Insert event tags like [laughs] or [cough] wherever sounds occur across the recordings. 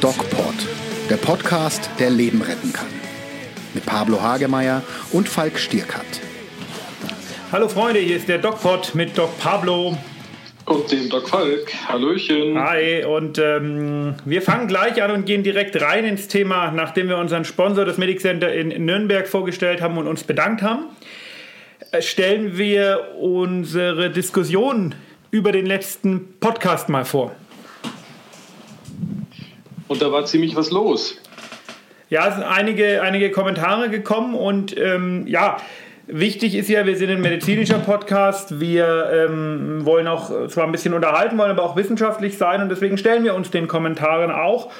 DocPod, der Podcast, der Leben retten kann. Mit Pablo Hagemeyer und Falk Stierkat. Hallo Freunde, hier ist der DocPod mit Doc Pablo. Und dem Doc Falk. Hallöchen. Hi, und ähm, wir fangen gleich an und gehen direkt rein ins Thema, nachdem wir unseren Sponsor, das Medic Center in Nürnberg, vorgestellt haben und uns bedankt haben. Äh, stellen wir unsere Diskussion über den letzten Podcast mal vor. Und da war ziemlich was los. Ja, es sind einige, einige Kommentare gekommen und ähm, ja, wichtig ist ja, wir sind ein medizinischer Podcast. Wir ähm, wollen auch zwar ein bisschen unterhalten, wollen aber auch wissenschaftlich sein und deswegen stellen wir uns den Kommentaren auch.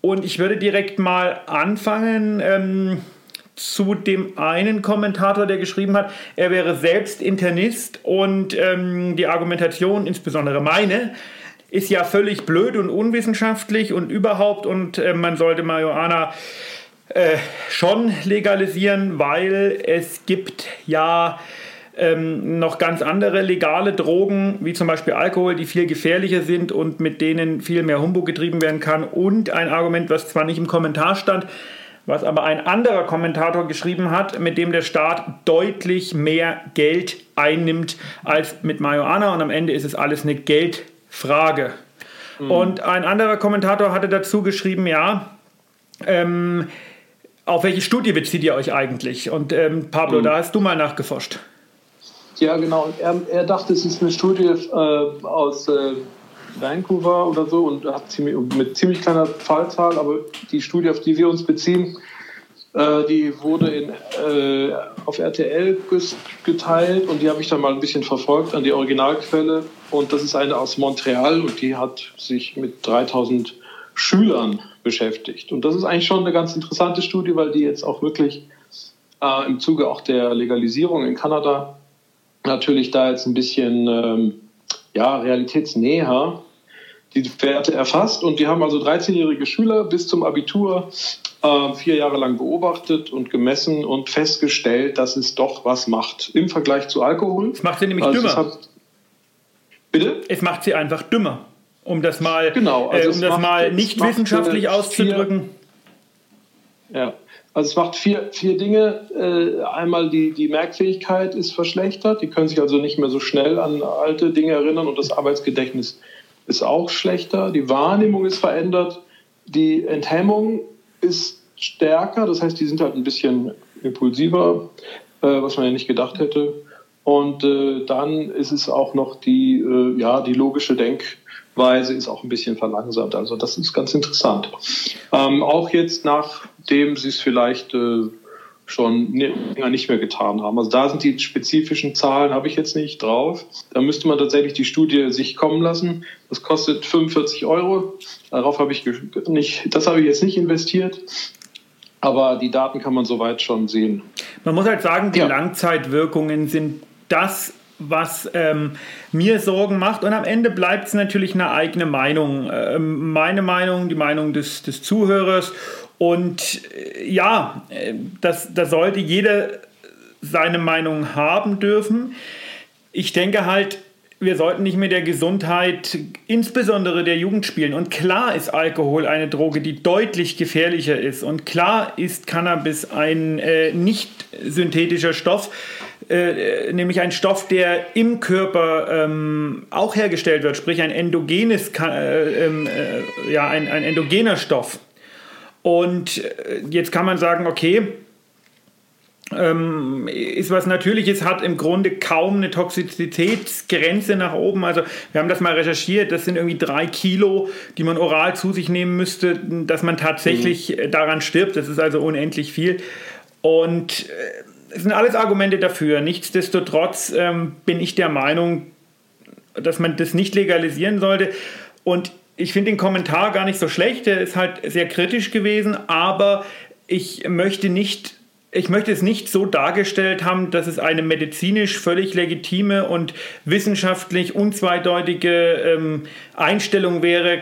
Und ich würde direkt mal anfangen. Ähm, zu dem einen Kommentator, der geschrieben hat, er wäre selbst Internist und ähm, die Argumentation, insbesondere meine, ist ja völlig blöd und unwissenschaftlich und überhaupt und äh, man sollte Marihuana äh, schon legalisieren, weil es gibt ja ähm, noch ganz andere legale Drogen, wie zum Beispiel Alkohol, die viel gefährlicher sind und mit denen viel mehr Humbug getrieben werden kann. Und ein Argument, was zwar nicht im Kommentar stand, was aber ein anderer Kommentator geschrieben hat, mit dem der Staat deutlich mehr Geld einnimmt als mit Marihuana und am Ende ist es alles eine Geld- Frage. Mhm. Und ein anderer Kommentator hatte dazu geschrieben, ja, ähm, auf welche Studie bezieht ihr euch eigentlich? Und ähm, Pablo, mhm. da hast du mal nachgeforscht. Ja, genau. Er, er dachte, es ist eine Studie äh, aus äh, Vancouver oder so und hat ziemlich, mit ziemlich kleiner Fallzahl, aber die Studie, auf die wir uns beziehen, äh, die wurde in, äh, auf RTL geteilt und die habe ich dann mal ein bisschen verfolgt an die Originalquelle. Und das ist eine aus Montreal und die hat sich mit 3000 Schülern beschäftigt. Und das ist eigentlich schon eine ganz interessante Studie, weil die jetzt auch wirklich äh, im Zuge auch der Legalisierung in Kanada natürlich da jetzt ein bisschen ähm, ja, realitätsnäher die Werte erfasst. Und die haben also 13-jährige Schüler bis zum Abitur äh, vier Jahre lang beobachtet und gemessen und festgestellt, dass es doch was macht im Vergleich zu Alkohol. Es macht sie nämlich also dümmer. Hat, bitte? Es macht sie einfach dümmer. Um das mal, genau, also äh, um das mal nicht wissenschaftlich auszudrücken. Vier, ja, also es macht vier, vier Dinge. Äh, einmal die, die Merkfähigkeit ist verschlechtert. Die können sich also nicht mehr so schnell an alte Dinge erinnern und das Arbeitsgedächtnis ist auch schlechter. Die Wahrnehmung ist verändert. Die Enthemmung ist stärker, das heißt, die sind halt ein bisschen impulsiver, äh, was man ja nicht gedacht hätte. Und äh, dann ist es auch noch die, äh, ja, die logische Denkweise ist auch ein bisschen verlangsamt. Also das ist ganz interessant. Ähm, auch jetzt, nachdem sie es vielleicht äh, schon länger nicht mehr getan haben. Also da sind die spezifischen Zahlen, habe ich jetzt nicht drauf. Da müsste man tatsächlich die Studie sich kommen lassen. Das kostet 45 Euro. Darauf habe ich nicht, das habe ich jetzt nicht investiert. Aber die Daten kann man soweit schon sehen. Man muss halt sagen, die ja. Langzeitwirkungen sind das, was ähm, mir Sorgen macht. Und am Ende bleibt es natürlich eine eigene Meinung. Ähm, meine Meinung, die Meinung des, des Zuhörers. Und äh, ja, äh, das, da sollte jeder seine Meinung haben dürfen. Ich denke halt, wir sollten nicht mit der Gesundheit, insbesondere der Jugend spielen. Und klar ist Alkohol eine Droge, die deutlich gefährlicher ist. Und klar ist Cannabis ein äh, nicht synthetischer Stoff, äh, nämlich ein Stoff, der im Körper ähm, auch hergestellt wird, sprich ein endogenes, äh, ähm, äh, ja, ein, ein endogener Stoff. Und äh, jetzt kann man sagen, okay, ähm, ist was Natürliches, hat im Grunde kaum eine Toxizitätsgrenze nach oben. Also wir haben das mal recherchiert, das sind irgendwie drei Kilo, die man oral zu sich nehmen müsste, dass man tatsächlich mhm. daran stirbt. Das ist also unendlich viel. Und äh, es sind alles Argumente dafür. Nichtsdestotrotz ähm, bin ich der Meinung, dass man das nicht legalisieren sollte. Und ich finde den Kommentar gar nicht so schlecht. Der ist halt sehr kritisch gewesen, aber ich möchte nicht ich möchte es nicht so dargestellt haben, dass es eine medizinisch völlig legitime und wissenschaftlich unzweideutige ähm, Einstellung wäre,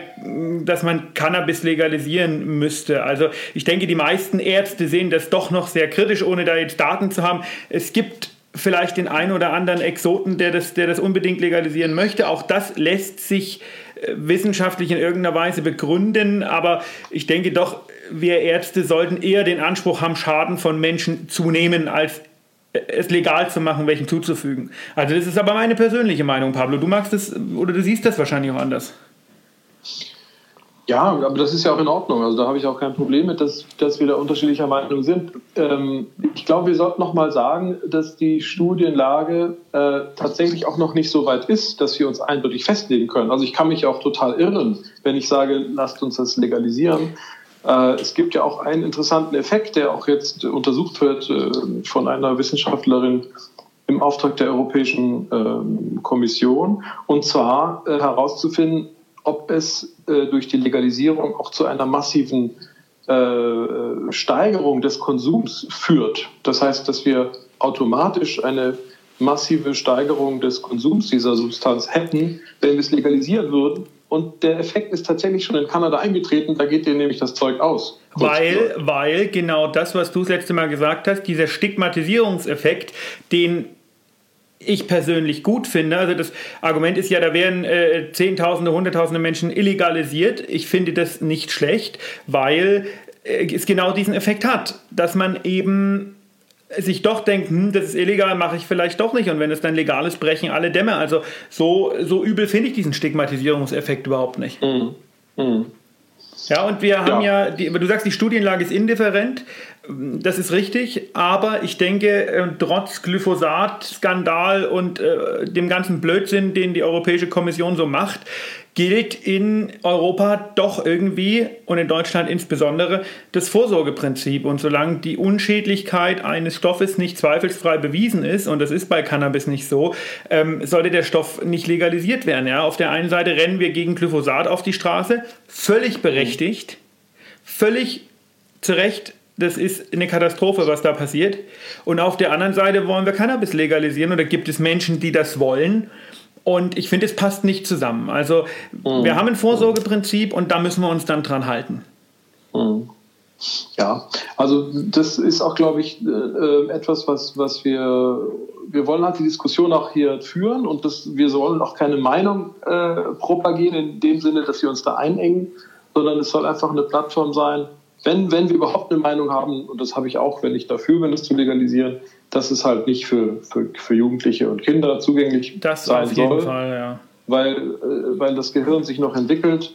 dass man Cannabis legalisieren müsste. Also ich denke, die meisten Ärzte sehen das doch noch sehr kritisch, ohne da jetzt Daten zu haben. Es gibt vielleicht den einen oder anderen Exoten, der das, der das unbedingt legalisieren möchte. Auch das lässt sich äh, wissenschaftlich in irgendeiner Weise begründen, aber ich denke doch, wir Ärzte sollten eher den Anspruch haben, Schaden von Menschen zu nehmen, als es legal zu machen, welchen zuzufügen. Also das ist aber meine persönliche Meinung, Pablo. Du magst das oder du siehst das wahrscheinlich auch anders. Ja, aber das ist ja auch in Ordnung. Also da habe ich auch kein Problem mit, dass, dass wir da unterschiedlicher Meinung sind. Ähm, ich glaube, wir sollten noch mal sagen, dass die Studienlage äh, tatsächlich auch noch nicht so weit ist, dass wir uns eindeutig festlegen können. Also ich kann mich auch total irren, wenn ich sage, lasst uns das legalisieren. Äh, es gibt ja auch einen interessanten Effekt, der auch jetzt untersucht wird äh, von einer Wissenschaftlerin im Auftrag der Europäischen ähm, Kommission, und zwar äh, herauszufinden, ob es durch die Legalisierung auch zu einer massiven Steigerung des Konsums führt. Das heißt, dass wir automatisch eine massive Steigerung des Konsums dieser Substanz hätten, wenn wir es legalisieren würden und der Effekt ist tatsächlich schon in Kanada eingetreten, da geht dir nämlich das Zeug aus. Weil, weil genau das, was du das letzte Mal gesagt hast, dieser Stigmatisierungseffekt, den ich persönlich gut finde. Also das Argument ist ja, da werden äh, Zehntausende, Hunderttausende Menschen illegalisiert. Ich finde das nicht schlecht, weil äh, es genau diesen Effekt hat, dass man eben sich doch denkt, hm, das ist illegal, mache ich vielleicht doch nicht. Und wenn es dann legal ist, brechen alle Dämme. Also so, so übel finde ich diesen Stigmatisierungseffekt überhaupt nicht. Mhm. Mhm. Ja, und wir haben ja, ja die, du sagst, die Studienlage ist indifferent. Das ist richtig, aber ich denke, äh, trotz Glyphosat-Skandal und äh, dem ganzen Blödsinn, den die Europäische Kommission so macht, gilt in Europa doch irgendwie und in Deutschland insbesondere das Vorsorgeprinzip. Und solange die Unschädlichkeit eines Stoffes nicht zweifelsfrei bewiesen ist, und das ist bei Cannabis nicht so, ähm, sollte der Stoff nicht legalisiert werden. Ja? Auf der einen Seite rennen wir gegen Glyphosat auf die Straße, völlig berechtigt, völlig zu Recht das ist eine Katastrophe, was da passiert. Und auf der anderen Seite wollen wir Cannabis legalisieren oder gibt es Menschen, die das wollen. Und ich finde, es passt nicht zusammen. Also mhm. wir haben ein Vorsorgeprinzip und da müssen wir uns dann dran halten. Mhm. Ja, also das ist auch, glaube ich, äh, etwas, was, was wir, wir wollen halt die Diskussion auch hier führen und das, wir sollen auch keine Meinung äh, propagieren in dem Sinne, dass wir uns da einengen, sondern es soll einfach eine Plattform sein, wenn, wenn wir überhaupt eine Meinung haben, und das habe ich auch, wenn ich dafür bin, es zu legalisieren, dass es halt nicht für, für, für Jugendliche und Kinder zugänglich das sein auf jeden soll, Fall, ja. weil, äh, weil das Gehirn sich noch entwickelt.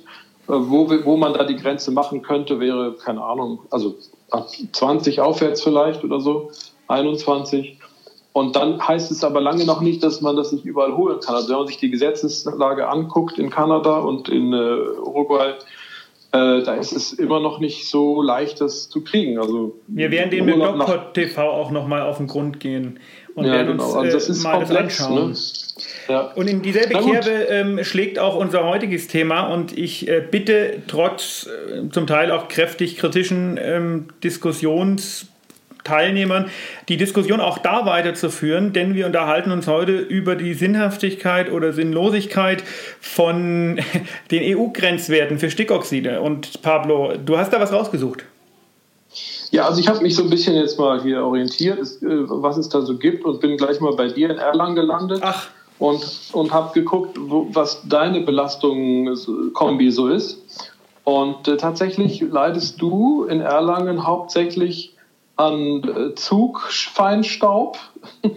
Äh, wo, wo man da die Grenze machen könnte, wäre, keine Ahnung, also ab 20 aufwärts vielleicht oder so, 21. Und dann heißt es aber lange noch nicht, dass man das nicht überall holen kann. Also wenn man sich die Gesetzeslage anguckt in Kanada und in äh, Uruguay, äh, da ist es immer noch nicht so leicht, das zu kriegen. Also wir werden den mit Blogpod TV auch nochmal auf den Grund gehen und ja, werden genau. uns also das äh, mal komplex, das anschauen. Ne? Ja. Und in dieselbe Kerbe ähm, schlägt auch unser heutiges Thema und ich äh, bitte trotz äh, zum Teil auch kräftig kritischen ähm, Diskussions Teilnehmern die Diskussion auch da weiterzuführen, denn wir unterhalten uns heute über die Sinnhaftigkeit oder Sinnlosigkeit von [laughs] den EU-Grenzwerten für Stickoxide. Und Pablo, du hast da was rausgesucht. Ja, also ich habe mich so ein bisschen jetzt mal hier orientiert, äh, was es da so gibt und bin gleich mal bei dir in Erlangen gelandet. Ach. Und, und habe geguckt, wo, was deine Belastungskombi so ist. Und äh, tatsächlich leidest du in Erlangen hauptsächlich an äh, Zugfeinstaub. [laughs]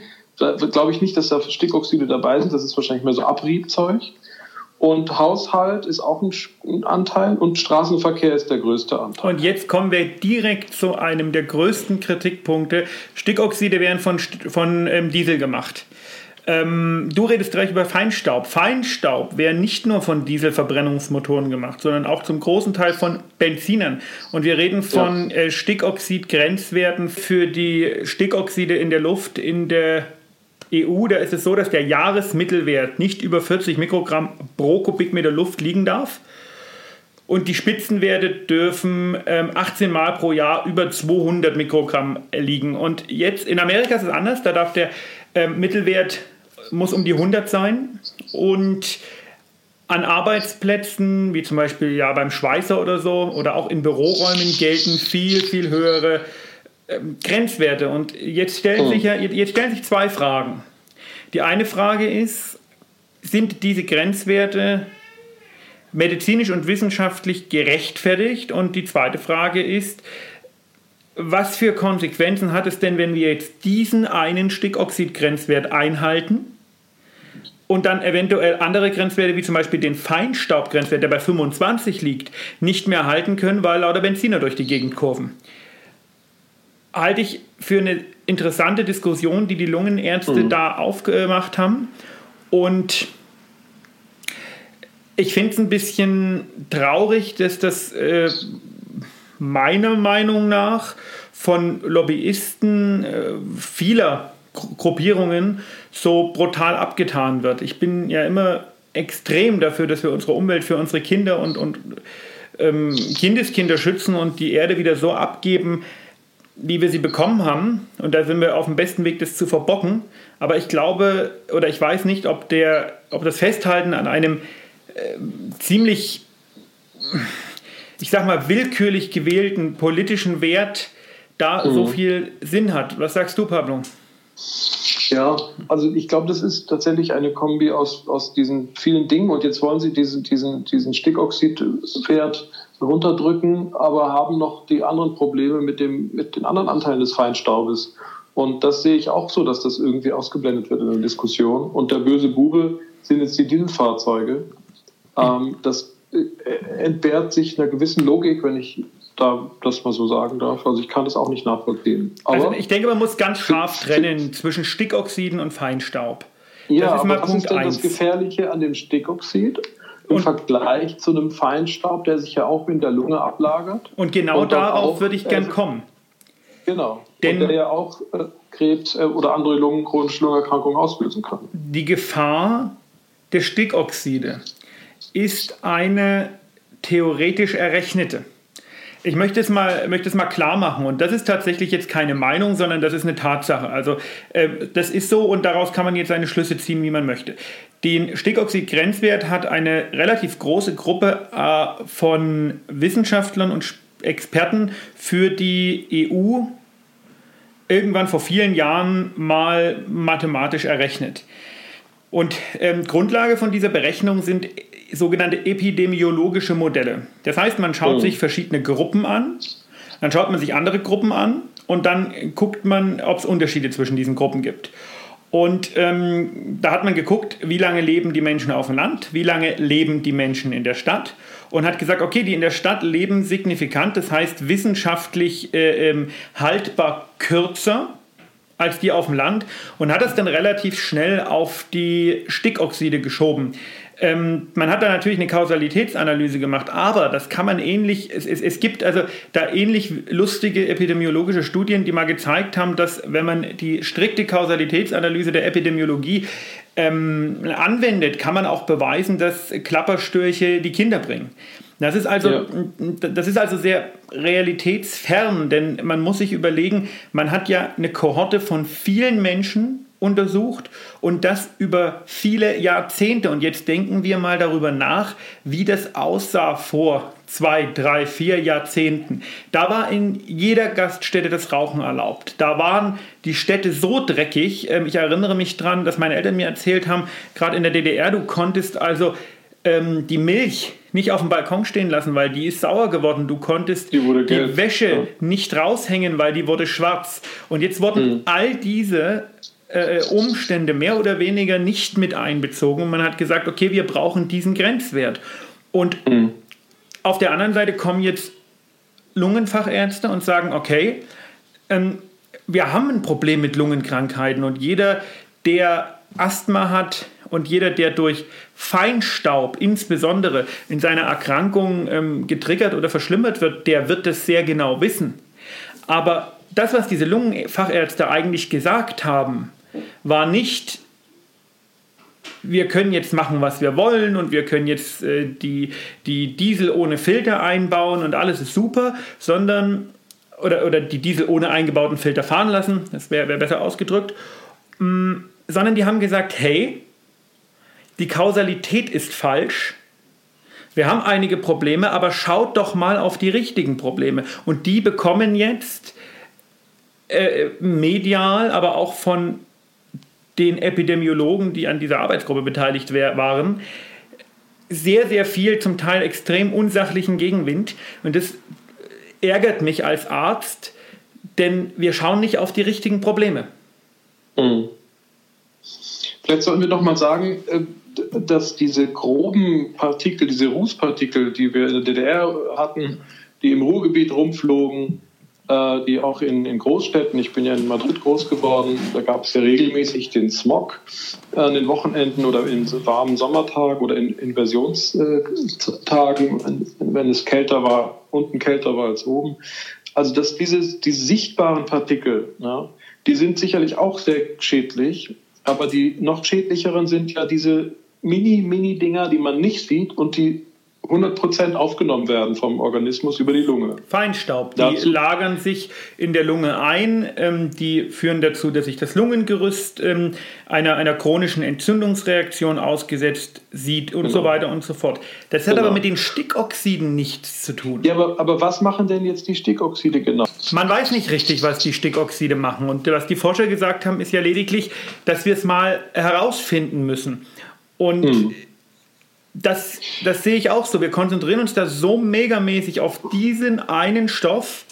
glaube ich nicht, dass da Stickoxide dabei sind. Das ist wahrscheinlich mehr so Abriebzeug. Und Haushalt ist auch ein Anteil und Straßenverkehr ist der größte Anteil. Und jetzt kommen wir direkt zu einem der größten Kritikpunkte. Stickoxide werden von, von ähm, Diesel gemacht. Ähm, du redest gleich über Feinstaub. Feinstaub wäre nicht nur von Dieselverbrennungsmotoren gemacht, sondern auch zum großen Teil von Benzinern. Und wir reden von ja. äh, Stickoxid-Grenzwerten für die Stickoxide in der Luft in der EU. Da ist es so, dass der Jahresmittelwert nicht über 40 Mikrogramm pro Kubikmeter Luft liegen darf. Und die Spitzenwerte dürfen ähm, 18 Mal pro Jahr über 200 Mikrogramm liegen. Und jetzt in Amerika ist es anders. Da darf der ähm, Mittelwert muss um die 100 sein und an Arbeitsplätzen, wie zum Beispiel ja beim Schweißer oder so, oder auch in Büroräumen gelten viel, viel höhere ähm, Grenzwerte. Und jetzt stellen, Mhm. sich ja, jetzt stellen sich zwei Fragen. Die eine Frage ist, sind diese Grenzwerte medizinisch und wissenschaftlich gerechtfertigt? Und die zweite Frage ist, was für Konsequenzen hat es denn, wenn wir jetzt diesen einen Stickoxid-Grenzwert einhalten und dann eventuell andere Grenzwerte, wie zum Beispiel den Feinstaubgrenzwert, der bei 25 liegt, nicht mehr halten können, weil lauter Benziner durch die Gegend kurven? Halte ich für eine interessante Diskussion, die die Lungenärzte da aufgemacht haben. Und ich finde es ein bisschen traurig, dass das äh, meiner Meinung nach von Lobbyisten äh, vieler Gruppierungen so brutal abgetan wird. Ich bin ja immer extrem dafür, dass wir unsere Umwelt für unsere Kinder und, und ähm, Kindeskinder schützen und die Erde wieder so abgeben, wie wir sie bekommen haben. Und da sind wir auf dem besten Weg, das zu verbocken. Aber ich glaube, oder ich weiß nicht, ob, der, ob das Festhalten an einem äh, ziemlich, ich sag mal, willkürlich gewählten politischen Wert da so viel Sinn hat. Was sagst du, Pablo? Ja, also ich glaube, das ist tatsächlich eine Kombi aus, aus diesen vielen Dingen. Und jetzt wollen sie diesen, diesen, diesen Stickoxidwert runterdrücken, aber haben noch die anderen Probleme mit, dem, mit den anderen Anteilen des Feinstaubes. Und das sehe ich auch so, dass das irgendwie ausgeblendet wird in der Diskussion. Und der böse Bube sind jetzt die Dieselfahrzeuge. Ähm, das äh, entbehrt sich einer gewissen Logik, wenn ich da das mal so sagen darf. Also ich kann das auch nicht nachvollziehen. Aber Also ich denke, man muss ganz scharf trennen zwischen Stickoxiden und Feinstaub. Ja, das ist mal aber was Punkt ist denn das eins. Gefährliche an dem Stickoxid im Und- Vergleich zu einem Feinstaub, der sich ja auch in der Lunge ablagert? Und genau Und darauf auch, würde ich gern äh, kommen. Genau. Denn- und der ja auch äh, Krebs äh, oder andere Lungen, chronische Lungenerkrankungen auslösen kann. Die Gefahr der Stickoxide ist eine theoretisch errechnete. Ich möchte es, mal, möchte es mal klar machen und das ist tatsächlich jetzt keine Meinung, sondern das ist eine Tatsache. Also äh, das ist so und daraus kann man jetzt seine Schlüsse ziehen, wie man möchte. Den Stickoxid-Grenzwert hat eine relativ große Gruppe äh, von Wissenschaftlern und Experten für die EU irgendwann vor vielen Jahren mal mathematisch errechnet. Und ähm, Grundlage von dieser Berechnung sind sogenannte epidemiologische Modelle. Das heißt, man schaut Oh. sich verschiedene Gruppen an, dann schaut man sich andere Gruppen an und dann guckt man, ob es Unterschiede zwischen diesen Gruppen gibt. Und ähm, da hat man geguckt, wie lange leben die Menschen auf dem Land, wie lange leben die Menschen in der Stadt und hat gesagt, okay, die in der Stadt leben signifikant, das heißt wissenschaftlich äh, ähm, haltbar kürzer als die auf dem Land und hat das dann relativ schnell auf die Stickoxide geschoben. Ähm, man hat da natürlich eine Kausalitätsanalyse gemacht, aber das kann man ähnlich, es, es, es gibt also da ähnlich lustige epidemiologische Studien, die mal gezeigt haben, dass wenn man die strikte Kausalitätsanalyse der Epidemiologie ähm, anwendet, kann man auch beweisen, dass Klapperstörche die Kinder bringen. Das ist also, Ja. das ist also sehr realitätsfern, denn man muss sich überlegen, man hat ja eine Kohorte von vielen Menschen untersucht und das über viele Jahrzehnte. Und jetzt denken wir mal darüber nach, wie das aussah vor zwei, drei, vier Jahrzehnten. Da war in jeder Gaststätte das Rauchen erlaubt. Da waren die Städte so dreckig. Ähm, Ich erinnere mich dran, dass meine Eltern mir erzählt haben, gerade in der DDR, du konntest also ähm, die Milch nicht auf dem Balkon stehen lassen, weil die ist sauer geworden. Du konntest Die die Wäsche ja. nicht raushängen, weil die wurde schwarz. Und jetzt wurden all diese äh, Umstände mehr oder weniger nicht mit einbezogen. Und man hat gesagt, okay, wir brauchen diesen Grenzwert. Und auf der anderen Seite kommen jetzt Lungenfachärzte und sagen, okay, ähm, wir haben ein Problem mit Lungenkrankheiten und jeder, der Asthma hat und jeder, der durch Feinstaub insbesondere in seiner Erkrankung ähm, getriggert oder verschlimmert wird, der wird das sehr genau wissen. Aber das, was diese Lungenfachärzte eigentlich gesagt haben, war nicht, wir können jetzt machen, was wir wollen und wir können jetzt äh, die, die Diesel ohne Filter einbauen und alles ist super, sondern oder, oder die Diesel ohne eingebauten Filter fahren lassen, das wäre wär besser ausgedrückt, mm, sondern die haben gesagt, hey, die Kausalität ist falsch. Wir haben einige Probleme, aber schaut doch mal auf die richtigen Probleme. Und die bekommen jetzt äh, medial, aber auch von den Epidemiologen, die an dieser Arbeitsgruppe beteiligt waren, sehr, sehr viel, zum Teil extrem unsachlichen Gegenwind. Und das ärgert mich als Arzt, denn wir schauen nicht auf die richtigen Probleme. Mhm. Vielleicht sollten wir noch mal sagen, äh, dass diese groben Partikel, diese Rußpartikel, die wir in der DDR hatten, die im Ruhrgebiet rumflogen, äh, die auch in, in Großstädten, ich bin ja in Madrid groß geworden, da gab es ja regelmäßig den Smog an den Wochenenden oder in warmen Sommertagen oder in Inversionstagen, wenn es kälter war, unten kälter war als oben. Also dass diese, diese sichtbaren Partikel, ja, die sind sicherlich auch sehr schädlich, aber die noch schädlicheren sind ja diese Mini-Mini-Dinger, die man nicht sieht und die 100% aufgenommen werden vom Organismus über die Lunge. Feinstaub, die dazu lagern sich in der Lunge ein, ähm, die führen dazu, dass sich das Lungengerüst ähm, einer, einer chronischen Entzündungsreaktion ausgesetzt sieht und genau. so weiter und so fort. Das hat genau. aber mit den Stickoxiden nichts zu tun. Ja, aber, aber was machen denn jetzt die Stickoxide genau? Man weiß nicht richtig, was die Stickoxide machen. Und was die Forscher gesagt haben, ist ja lediglich, dass wir es mal herausfinden müssen. Und hm das, das sehe ich auch so. Wir konzentrieren uns da so megamäßig auf diesen einen Stoff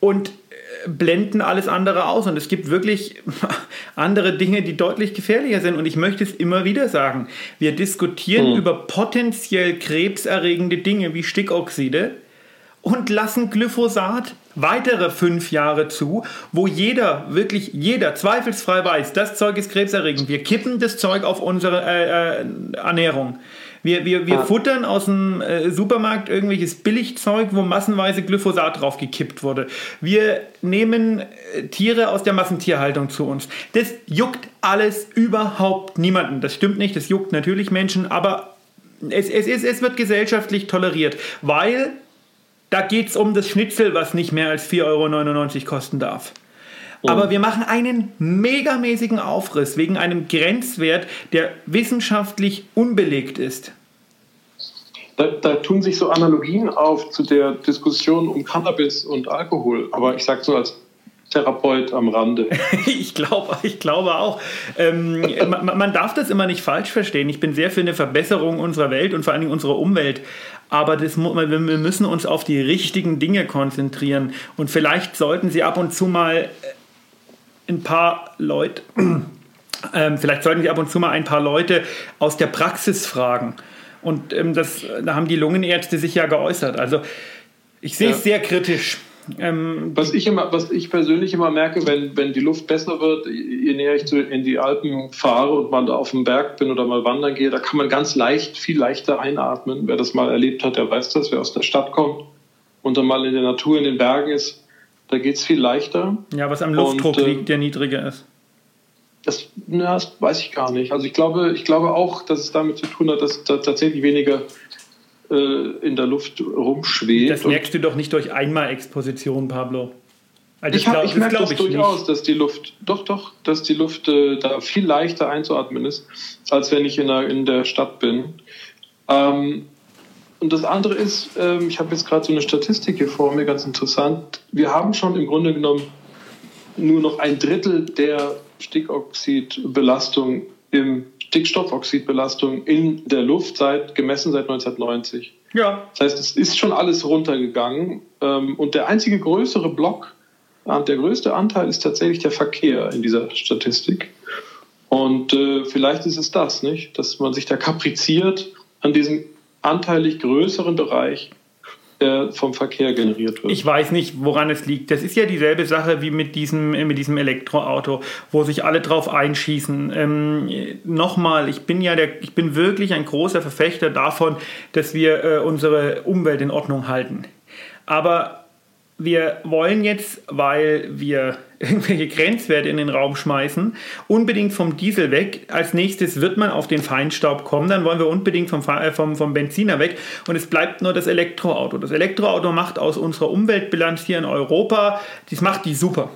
und äh, blenden alles andere aus. Und es gibt wirklich [laughs] andere Dinge, die deutlich gefährlicher sind. Und ich möchte es immer wieder sagen. Wir diskutieren mhm. über potenziell krebserregende Dinge wie Stickoxide und lassen Glyphosat weitere fünf Jahre zu, wo jeder, wirklich jeder zweifelsfrei weiß, das Zeug ist krebserregend. Wir kippen das Zeug auf unsere äh, äh, Ernährung. Wir, wir, wir ah. futtern aus dem äh, Supermarkt irgendwelches Billigzeug, wo massenweise Glyphosat drauf gekippt wurde. Wir nehmen äh, Tiere aus der Massentierhaltung zu uns. Das juckt alles überhaupt niemanden. Das stimmt nicht, das juckt natürlich Menschen, aber es, es, es, es wird gesellschaftlich toleriert, weil da geht es um das Schnitzel, was nicht mehr als 4,99 Euro kosten darf. Aber wir machen einen megamäßigen Aufriss wegen einem Grenzwert, der wissenschaftlich unbelegt ist. Da, da, tun sich so Analogien auf zu der Diskussion um Cannabis und Alkohol. Aber ich sage so als Therapeut am Rande. [laughs] ich glaube ich glaube auch. Ähm, man, man, darf das immer nicht falsch verstehen. Ich bin sehr für eine Verbesserung unserer Welt und vor allen Dingen unserer Umwelt. Aber das, wir müssen uns auf die richtigen Dinge konzentrieren. Und vielleicht sollten Sie ab und zu mal ein paar Leute, [clears throat] ähm, vielleicht sollten Sie ab und zu mal ein paar Leute aus der Praxis fragen. Und ähm, das, da haben die Lungenärzte sich ja geäußert. Also ich sehe ja. es sehr kritisch. Ähm, was, ich immer, was ich persönlich immer merke, wenn, wenn die Luft besser wird, je näher ich in die Alpen fahre und mal da auf dem Berg bin oder mal wandern gehe, da kann man ganz leicht, viel leichter einatmen. Wer das mal erlebt hat, der weiß das. Wer aus der Stadt kommt und dann mal in der Natur, in den Bergen ist, da geht es viel leichter. Ja, was am Luftdruck und, äh, liegt, der niedriger ist. Das, na, das weiß ich gar nicht. Also ich glaube, ich glaube auch, dass es damit zu tun hat, dass da tatsächlich weniger äh, in der Luft rumschwebt. Das merkst du doch nicht durch Einmalexposition, Pablo. Also ich, glaub, ich merke das, das durchaus, nicht. dass die Luft, doch, doch, dass die Luft äh, da viel leichter einzuatmen ist, als wenn ich in der, in der Stadt bin. Ähm, und das andere ist, ähm, ich habe jetzt gerade so eine Statistik hier vor mir, ganz interessant. Wir haben schon im Grunde genommen nur noch ein Drittel der Stickoxidbelastung im Stickstoffoxidbelastung in der Luft seit gemessen seit 1990. Ja. Das heißt, es ist schon alles runtergegangen. Ähm, und der einzige größere Block, äh, der größte Anteil ist tatsächlich der Verkehr in dieser Statistik. Und äh, vielleicht ist es das, nicht? Dass man sich da kapriziert an diesem anteilig größeren Bereich der vom Verkehr generiert wird. Ich weiß nicht, woran es liegt. Das ist ja dieselbe Sache wie mit diesem, mit diesem Elektroauto, wo sich alle drauf einschießen. Ähm, Nochmal, ich bin ja der, ich bin wirklich ein großer Verfechter davon, dass wir äh, unsere Umwelt in Ordnung halten. Aber wir wollen jetzt, weil wir irgendwelche Grenzwerte in den Raum schmeißen, unbedingt vom Diesel weg. Als nächstes wird man auf den Feinstaub kommen, dann wollen wir unbedingt vom, äh, vom, vom Benziner weg und es bleibt nur das Elektroauto. Das Elektroauto macht aus unserer Umweltbilanz hier in Europa, das macht die super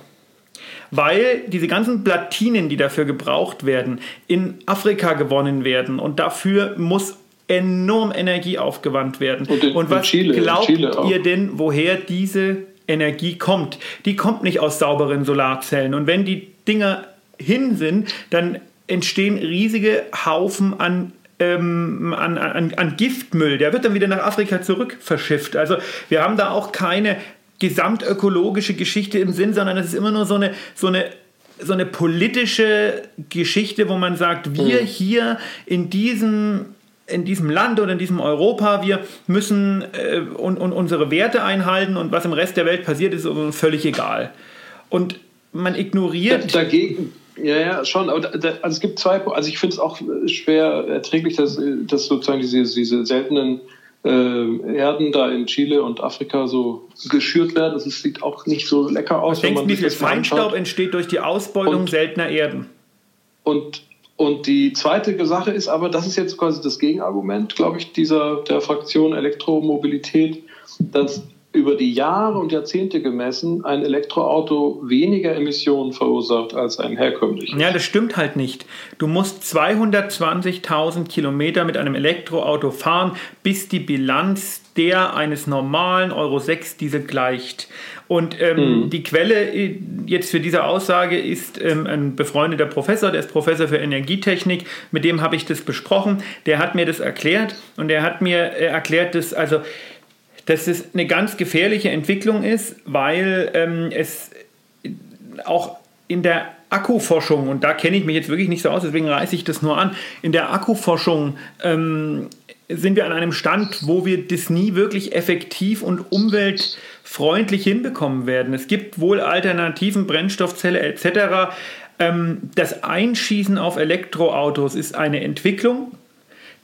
weil diese ganzen Platinen, die dafür gebraucht werden, in Afrika gewonnen werden und dafür muss enorm Energie aufgewandt werden. Und, in, und was Chile, glaubt ihr denn, woher diese Energie kommt. Die kommt nicht aus sauberen Solarzellen. Und wenn die Dinger hin sind, dann entstehen riesige Haufen an ähm, an, an, an Giftmüll. Der wird dann wieder nach Afrika zurück verschifft. Also wir haben da auch keine gesamtökologische Geschichte im Sinn, sondern es ist immer nur so eine, so eine so eine politische Geschichte, wo man sagt, wir mhm. hier in diesem in diesem Land oder in diesem Europa, wir müssen äh, und, und unsere Werte einhalten und was im Rest der Welt passiert, ist völlig egal. Und man ignoriert. Dagegen, ja, ja, schon. Aber da, also es gibt zwei, also ich finde es auch schwer erträglich, dass, dass sozusagen diese, diese seltenen äh, Erden da in Chile und Afrika so geschürt werden. Das sieht auch nicht so lecker aus. Was denkst du, wie viel Feinstaub entsteht durch die Ausbeutung und, seltener Erden? Und, und die zweite Sache ist aber, das ist jetzt quasi das Gegenargument, glaube ich, dieser der Fraktion Elektromobilität, dass über die Jahre und Jahrzehnte gemessen ein Elektroauto weniger Emissionen verursacht als ein herkömmliches. Ja, das stimmt halt nicht. Du musst 220.000 Kilometer mit einem Elektroauto fahren, bis die Bilanz der eines normalen Euro 6 Diesel gleicht. Und ähm, mhm. die Quelle äh, jetzt für diese Aussage ist ähm, ein befreundeter Professor, der ist Professor für Energietechnik, mit dem habe ich das besprochen. Der hat mir das erklärt und er hat mir äh, erklärt, dass also dass es eine ganz gefährliche Entwicklung ist, weil ähm, es auch in der Akkuforschung, und da kenne ich mich jetzt wirklich nicht so aus, deswegen reiße ich das nur an, in der Akkuforschung ähm, sind wir an einem Stand, wo wir das nie wirklich effektiv und umweltfreundlich hinbekommen werden. Es gibt wohl Alternativen, Brennstoffzelle etc. Ähm, das Einschießen auf Elektroautos ist eine Entwicklung,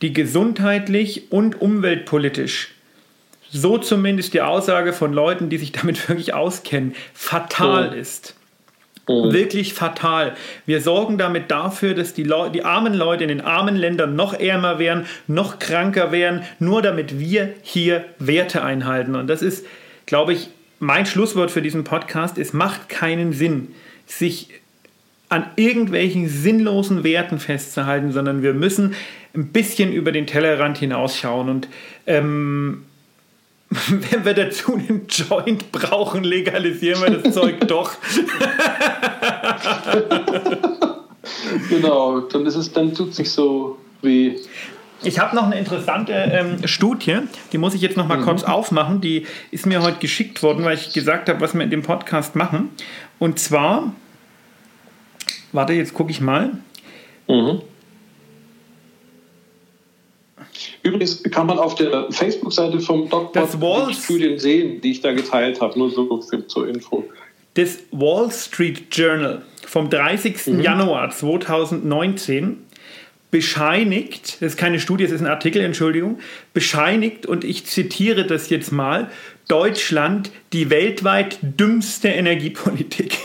die gesundheitlich und umweltpolitisch so zumindest die Aussage von Leuten, die sich damit [laughs] wirklich auskennen, fatal oh. ist. Oh. Wirklich fatal. Wir sorgen damit dafür, dass die, Leu die armen Leute in den armen Ländern noch ärmer werden, noch kranker werden, nur damit wir hier Werte einhalten. Und das ist, glaube ich, mein Schlusswort für diesen Podcast. Es macht keinen Sinn, sich an irgendwelchen sinnlosen Werten festzuhalten, sondern wir müssen ein bisschen über den Tellerrand hinausschauen. Und ähm, [laughs] wenn wir dazu einen Joint brauchen, legalisieren wir das [laughs] Zeug doch. [laughs] genau, dann ist es, dann tut es nicht so weh. Ich habe noch eine interessante ähm, Studie, die muss ich jetzt noch mal mhm. kurz aufmachen. Die ist mir heute geschickt worden, weil ich gesagt habe, was wir in dem Podcast machen. Und zwar, warte, jetzt gucke ich mal. Mhm. Übrigens kann man auf der Facebook-Seite vom DocPod die Studien sehen, die ich da geteilt habe, nur so zur Info. Das Wall Street Journal vom 30. Mhm. Januar 2019 bescheinigt, das ist keine Studie, das ist ein Artikel, Entschuldigung, bescheinigt, und ich zitiere das jetzt mal, Deutschland die weltweit dümmste Energiepolitik.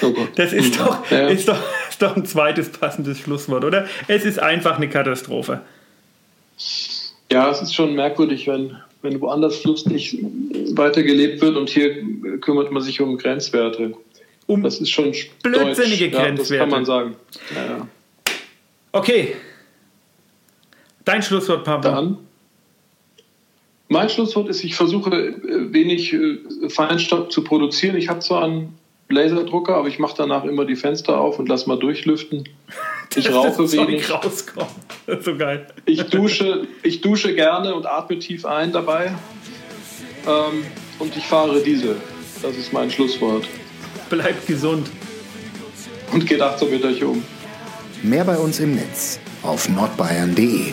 Oh das ist, mhm. doch, ja. ist, doch, ist doch ein zweites passendes Schlusswort, oder? Es ist einfach eine Katastrophe. Ja, es ist schon merkwürdig, wenn, wenn woanders lustig weitergelebt wird und hier kümmert man sich um Grenzwerte. Um das ist schon blödsinnige Deutsch. Grenzwerte. Ja, das kann man sagen. Ja, Okay. Dein Schlusswort, Papa. Dann. Mein Schlusswort ist, ich versuche wenig äh, Feinstaub zu produzieren. Ich habe zwar einen Laserdrucker, aber ich mache danach immer die Fenster auf und lasse mal durchlüften. [laughs] Ich rauche wenig. rauskommt. [laughs] Das ist so geil. Ich dusche, ich dusche gerne und atme tief ein dabei. Ähm, und ich fahre Diesel. Das ist mein Schlusswort. Bleibt gesund. Und geht achtsam mit euch um. Mehr bei uns im Netz auf nordbayern.de.